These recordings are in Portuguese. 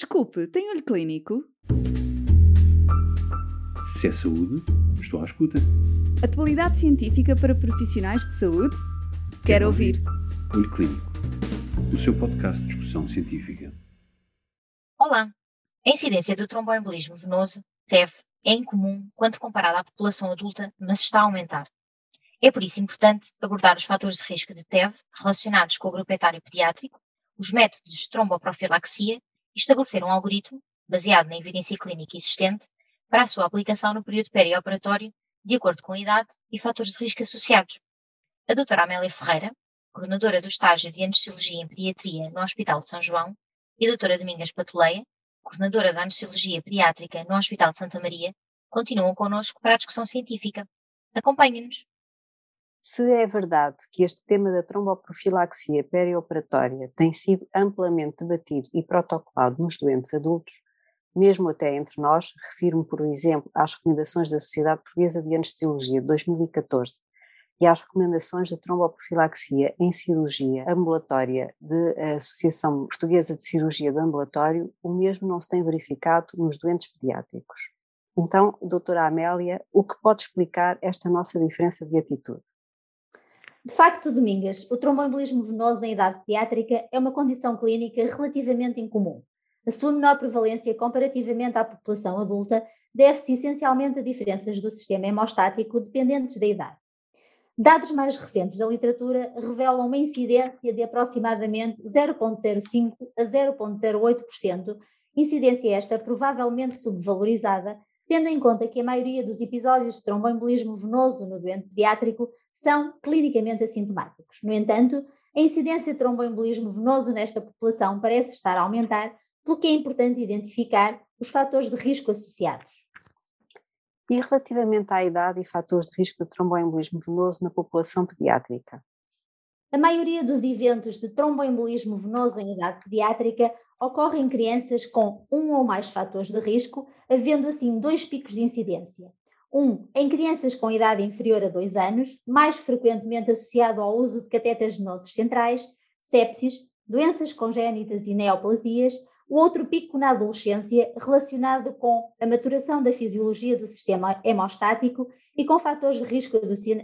Desculpe, tem olho clínico? Se é saúde, estou à escuta. Atualidade científica para profissionais de saúde? Quero, Quero ouvir. ouvir. Olho Clínico, o seu podcast de discussão científica. Olá! A incidência do tromboembolismo venoso, TEV, é incomum quando comparada à população adulta, mas está a aumentar. É por isso importante abordar os fatores de risco de TEV relacionados com o grupo etário pediátrico, os métodos de tromboprofilaxia estabelecer um algoritmo, baseado na evidência clínica existente, para a sua aplicação no período perioperatório, de acordo com a idade e fatores de risco associados. A doutora Amélia Ferreira, coordenadora do estágio de Anestesiologia em Pediatria no Hospital de São João, e a doutora Domingas Patuleia, coordenadora da Anestesiologia Pediátrica no Hospital de Santa Maria, continuam connosco para a discussão científica. Acompanhem-nos. Se é verdade que este tema da tromboprofilaxia perioperatória tem sido amplamente debatido e protocolado nos doentes adultos, mesmo até entre nós, refiro-me, por exemplo, às recomendações da Sociedade Portuguesa de Anestesiologia de 2014 e às recomendações de tromboprofilaxia em cirurgia ambulatória da Associação Portuguesa de Cirurgia do Ambulatório, o mesmo não se tem verificado nos doentes pediátricos. Então, doutora Amélia, o que pode explicar esta nossa diferença de atitude? De facto, Domingas, o tromboembolismo venoso em idade pediátrica é uma condição clínica relativamente incomum. A sua menor prevalência comparativamente à população adulta deve-se essencialmente a diferenças do sistema hemostático dependentes da idade. Dados mais recentes da literatura revelam uma incidência de aproximadamente 0,05 a 0,08%, incidência esta provavelmente subvalorizada, tendo em conta que a maioria dos episódios de tromboembolismo venoso no doente pediátrico são clinicamente assintomáticos. No entanto, a incidência de tromboembolismo venoso nesta população parece estar a aumentar, pelo que é importante identificar os fatores de risco associados. E relativamente à idade e fatores de risco de tromboembolismo venoso na população pediátrica? A maioria dos eventos de tromboembolismo venoso em idade pediátrica ocorre em crianças com um ou mais fatores de risco, havendo assim dois picos de incidência. Um, em crianças com idade inferior a 2 anos, mais frequentemente associado ao uso de catetas venosos centrais, sepsis, doenças congénitas e neoplasias, o outro pico na adolescência, relacionado com a maturação da fisiologia do sistema hemostático e com fatores de risco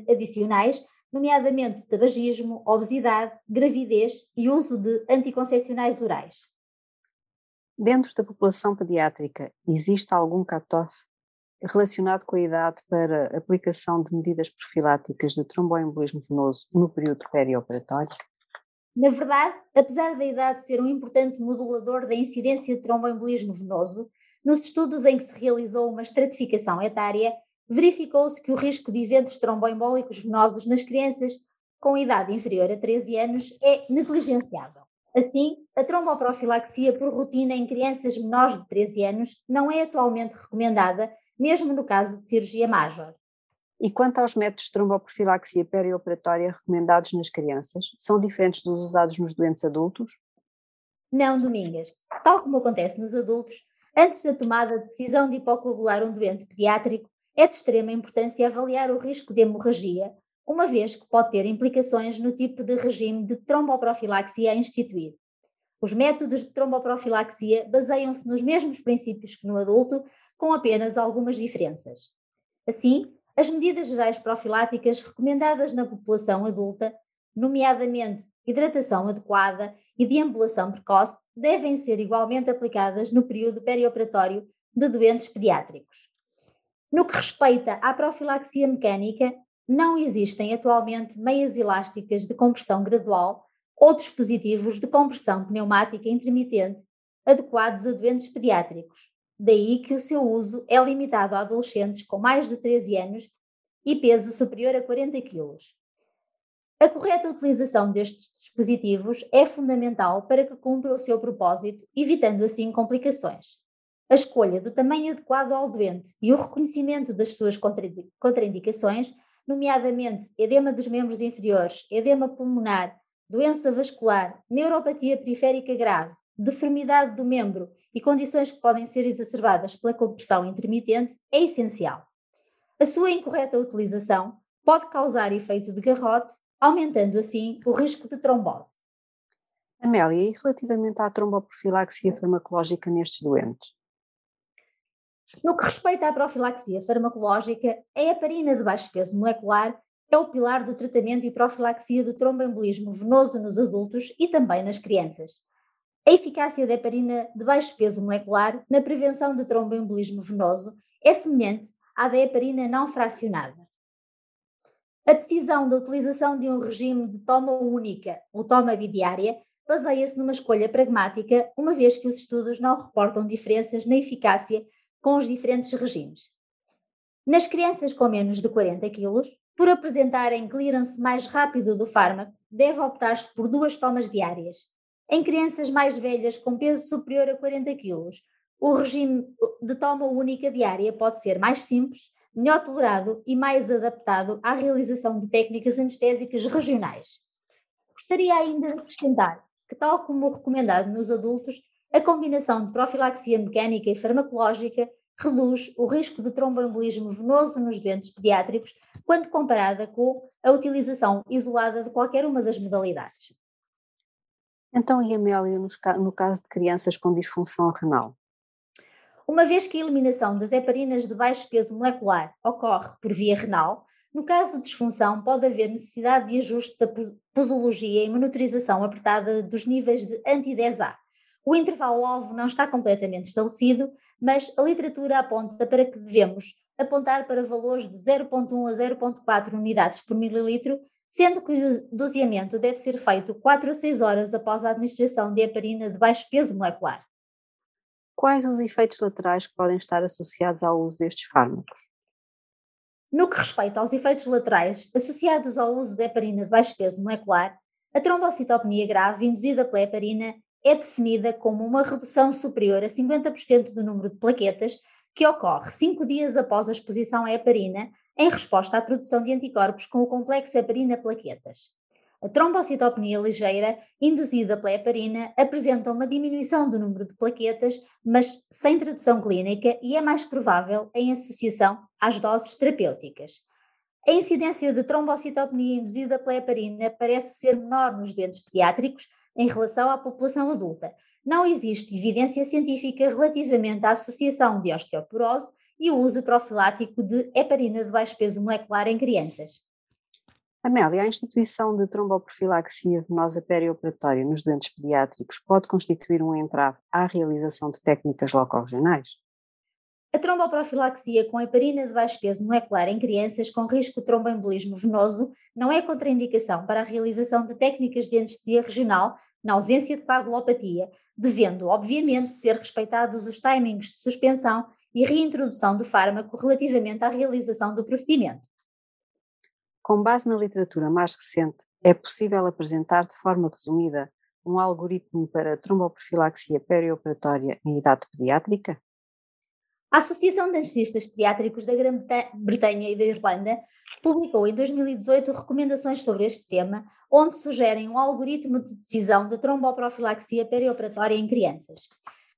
adicionais, nomeadamente tabagismo, obesidade, gravidez e uso de anticoncepcionais orais. Dentro da população pediátrica, existe algum cutoff relacionado com a idade para aplicação de medidas profiláticas de tromboembolismo venoso no período perioperatório? Na verdade, apesar da idade ser um importante modulador da incidência de tromboembolismo venoso, nos estudos em que se realizou uma estratificação etária, verificou-se que o risco de eventos tromboembólicos venosos nas crianças com idade inferior a 13 anos é negligenciável. Assim, a tromboprofilaxia por rotina em crianças menores de 13 anos não é atualmente recomendada, mesmo no caso de cirurgia major. E quanto aos métodos de tromboprofilaxia perioperatória recomendados nas crianças, são diferentes dos usados nos doentes adultos? Não, Domingas. Tal como acontece nos adultos, antes da tomada de decisão de hipocoagular um doente pediátrico, é de extrema importância avaliar o risco de hemorragia, uma vez que pode ter implicações no tipo de regime de tromboprofilaxia a instituir. Os métodos de tromboprofilaxia baseiam-se nos mesmos princípios que no adulto, com apenas algumas diferenças. Assim, as medidas gerais profiláticas recomendadas na população adulta, nomeadamente hidratação adequada e deambulação precoce, devem ser igualmente aplicadas no período perioperatório de doentes pediátricos. No que respeita à profilaxia mecânica, não existem atualmente meias elásticas de compressão gradual ou dispositivos de compressão pneumática intermitente adequados a doentes pediátricos, Daí que o seu uso é limitado a adolescentes com mais de 13 anos e peso superior a 40 kg. A correta utilização destes dispositivos é fundamental para que cumpra o seu propósito, evitando assim complicações. A escolha do tamanho adequado ao doente e o reconhecimento das suas contraindicações, nomeadamente edema dos membros inferiores, edema pulmonar, doença vascular, neuropatia periférica grave, deformidade do membro e condições que podem ser exacerbadas pela compressão intermitente é essencial. A sua incorreta utilização pode causar efeito de garrote, aumentando assim o risco de trombose. Amélia, e relativamente à tromboprofilaxia farmacológica nestes doentes? No que respeita à profilaxia farmacológica, a heparina de baixo peso molecular é o pilar do tratamento e profilaxia do tromboembolismo venoso nos adultos e também nas crianças. A eficácia da heparina de baixo peso molecular na prevenção de tromboembolismo venoso é semelhante à da heparina não fracionada. A decisão da utilização de um regime de toma única ou toma bidiária baseia-se numa escolha pragmática, uma vez que os estudos não reportam diferenças na eficácia com os diferentes regimes. Nas crianças com menos de 40 kg, por apresentarem clearance mais rápido do fármaco, deve optar-se por duas tomas diárias. Em crianças mais velhas com peso superior a 40 kg, o regime de toma única diária pode ser mais simples, melhor tolerado e mais adaptado à realização de técnicas anestésicas regionais. Gostaria ainda de acrescentar que, tal como recomendado nos adultos, a combinação de profilaxia mecânica e farmacológica reduz o risco de tromboembolismo venoso nos doentes pediátricos quando comparada com a utilização isolada de qualquer uma das modalidades. Então, e Amélia, no caso de crianças com disfunção renal? Uma vez que a eliminação das heparinas de baixo peso molecular ocorre por via renal, no caso de disfunção, pode haver necessidade de ajuste da posologia e monitorização apertada dos níveis de anti-10A. O intervalo-alvo não está completamente estabelecido, mas a literatura aponta para que devemos apontar para valores de 0,1 a 0,4 unidades por mililitro, sendo que o doseamento deve ser feito 4 a 6 horas após a administração de heparina de baixo peso molecular. Quais os efeitos laterais que podem estar associados ao uso destes fármacos? No que respeita aos efeitos laterais associados ao uso de heparina de baixo peso molecular, a trombocitopenia grave induzida pela heparina é definida como uma redução superior a 50% do número de plaquetas que ocorre cinco dias após a exposição à heparina em resposta à produção de anticorpos com o complexo heparina-plaquetas. A trombocitopenia ligeira, induzida pela heparina, apresenta uma diminuição do número de plaquetas, mas sem tradução clínica e é mais provável em associação às doses terapêuticas. A incidência de trombocitopenia induzida pela heparina parece ser menor nos doentes pediátricos, em relação à população adulta. Não existe evidência científica relativamente à associação de osteoporose e o uso profilático de heparina de baixo peso molecular em crianças. Amélia, a instituição de tromboprofilaxia venosa perioperatória nos doentes pediátricos pode constituir um entrave à realização de técnicas locorregionais? A tromboprofilaxia com heparina de baixo peso molecular em crianças com risco de tromboembolismo venoso não é contraindicação para a realização de técnicas de anestesia regional na ausência de coagulopatia, devendo, obviamente, ser respeitados os timings de suspensão e reintrodução do fármaco relativamente à realização do procedimento. Com base na literatura mais recente, é possível apresentar de forma resumida um algoritmo para tromboprofilaxia perioperatória em idade pediátrica? A Associação de Anestesistas Pediátricos da Grã-Bretanha e da Irlanda publicou em 2018 recomendações sobre este tema, onde sugerem um algoritmo de decisão de tromboprofilaxia perioperatória em crianças.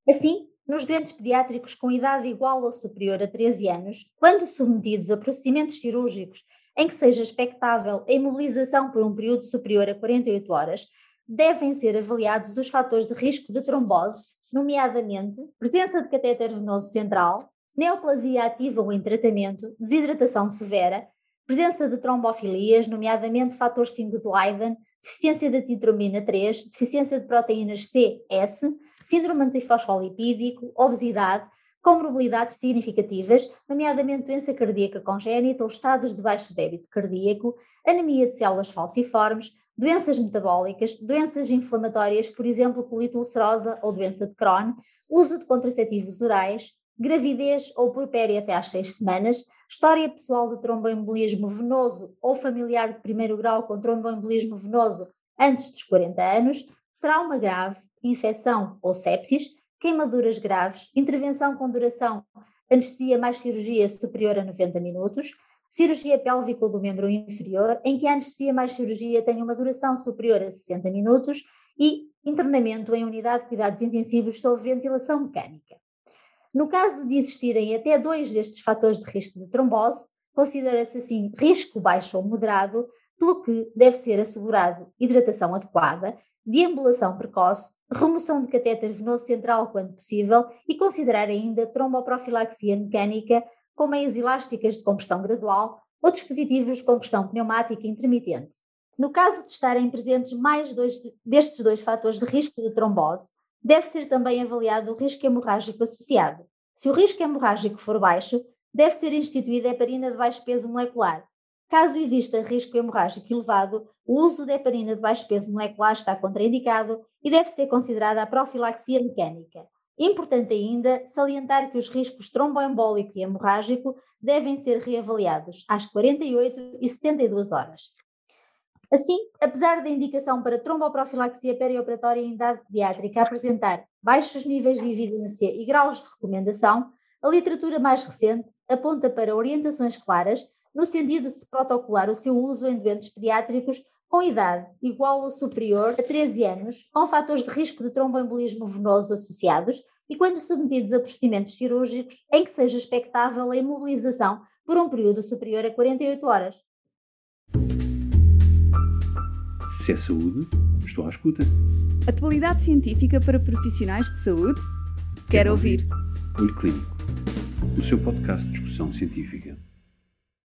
Assim, nos doentes pediátricos com idade igual ou superior a 13 anos, quando submetidos a procedimentos cirúrgicos em que seja expectável a imobilização por um período superior a 48 horas, devem ser avaliados os fatores de risco de trombose nomeadamente presença de catéter venoso central, neoplasia ativa ou em tratamento, desidratação severa, presença de trombofilias, nomeadamente fator 5 de Leiden, deficiência de titromina 3, deficiência de proteínas C, S, síndrome antifosfolipídico, obesidade, comorbilidades significativas, nomeadamente doença cardíaca congénita ou estados de baixo débito cardíaco, anemia de células falciformes, doenças metabólicas, doenças inflamatórias, por exemplo, colite ulcerosa ou doença de Crohn, uso de contraceptivos orais, gravidez ou puerpério até às seis semanas, história pessoal de tromboembolismo venoso ou familiar de primeiro grau com tromboembolismo venoso antes dos 40 anos, trauma grave, infecção ou sepsis, queimaduras graves, intervenção com duração anestesia mais cirurgia superior a 90 minutos, cirurgia pélvica do membro inferior, em que a anestesia mais cirurgia tem uma duração superior a 60 minutos e internamento em unidade de cuidados intensivos sob ventilação mecânica. No caso de existirem até dois destes fatores de risco de trombose, considera-se assim risco baixo ou moderado, pelo que deve ser assegurado hidratação adequada, deambulação precoce, remoção de catéter venoso central quando possível e considerar ainda tromboprofilaxia mecânica com meias elásticas de compressão gradual ou dispositivos de compressão pneumática intermitente. No caso de estarem presentes mais dois destes dois fatores de risco de trombose, deve ser também avaliado o risco hemorrágico associado. Se o risco hemorrágico for baixo, deve ser instituída a heparina de baixo peso molecular. Caso exista risco hemorrágico elevado, o uso de heparina de baixo peso molecular está contraindicado e deve ser considerada a profilaxia mecânica. Importante ainda salientar que os riscos tromboembólico e hemorrágico devem ser reavaliados às 48 e 72 horas. Assim, apesar da indicação para tromboprofilaxia perioperatória em idade pediátrica apresentar baixos níveis de evidência e graus de recomendação, a literatura mais recente aponta para orientações claras no sentido de se protocolar o seu uso em doentes pediátricos com idade igual ou superior a 13 anos, com fatores de risco de tromboembolismo venoso associados e quando submetidos a procedimentos cirúrgicos em que seja expectável a imobilização por um período superior a 48 horas. Se é saúde, estou à escuta. Atualidade científica para profissionais de saúde? Quero ouvir. Olho Clínico, o seu podcast de discussão científica.